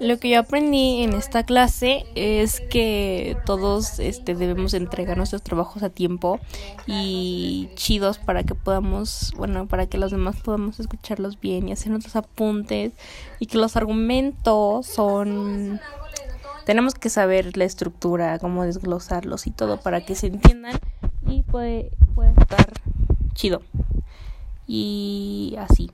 Lo que yo aprendí en esta clase es que todos este, debemos entregar nuestros trabajos a tiempo y chidos para que podamos, bueno, para que los demás podamos escucharlos bien y hacer nuestros apuntes y que los argumentos son... Tenemos que saber la estructura, cómo desglosarlos y todo para que se entiendan y puede, puede estar chido. Y así.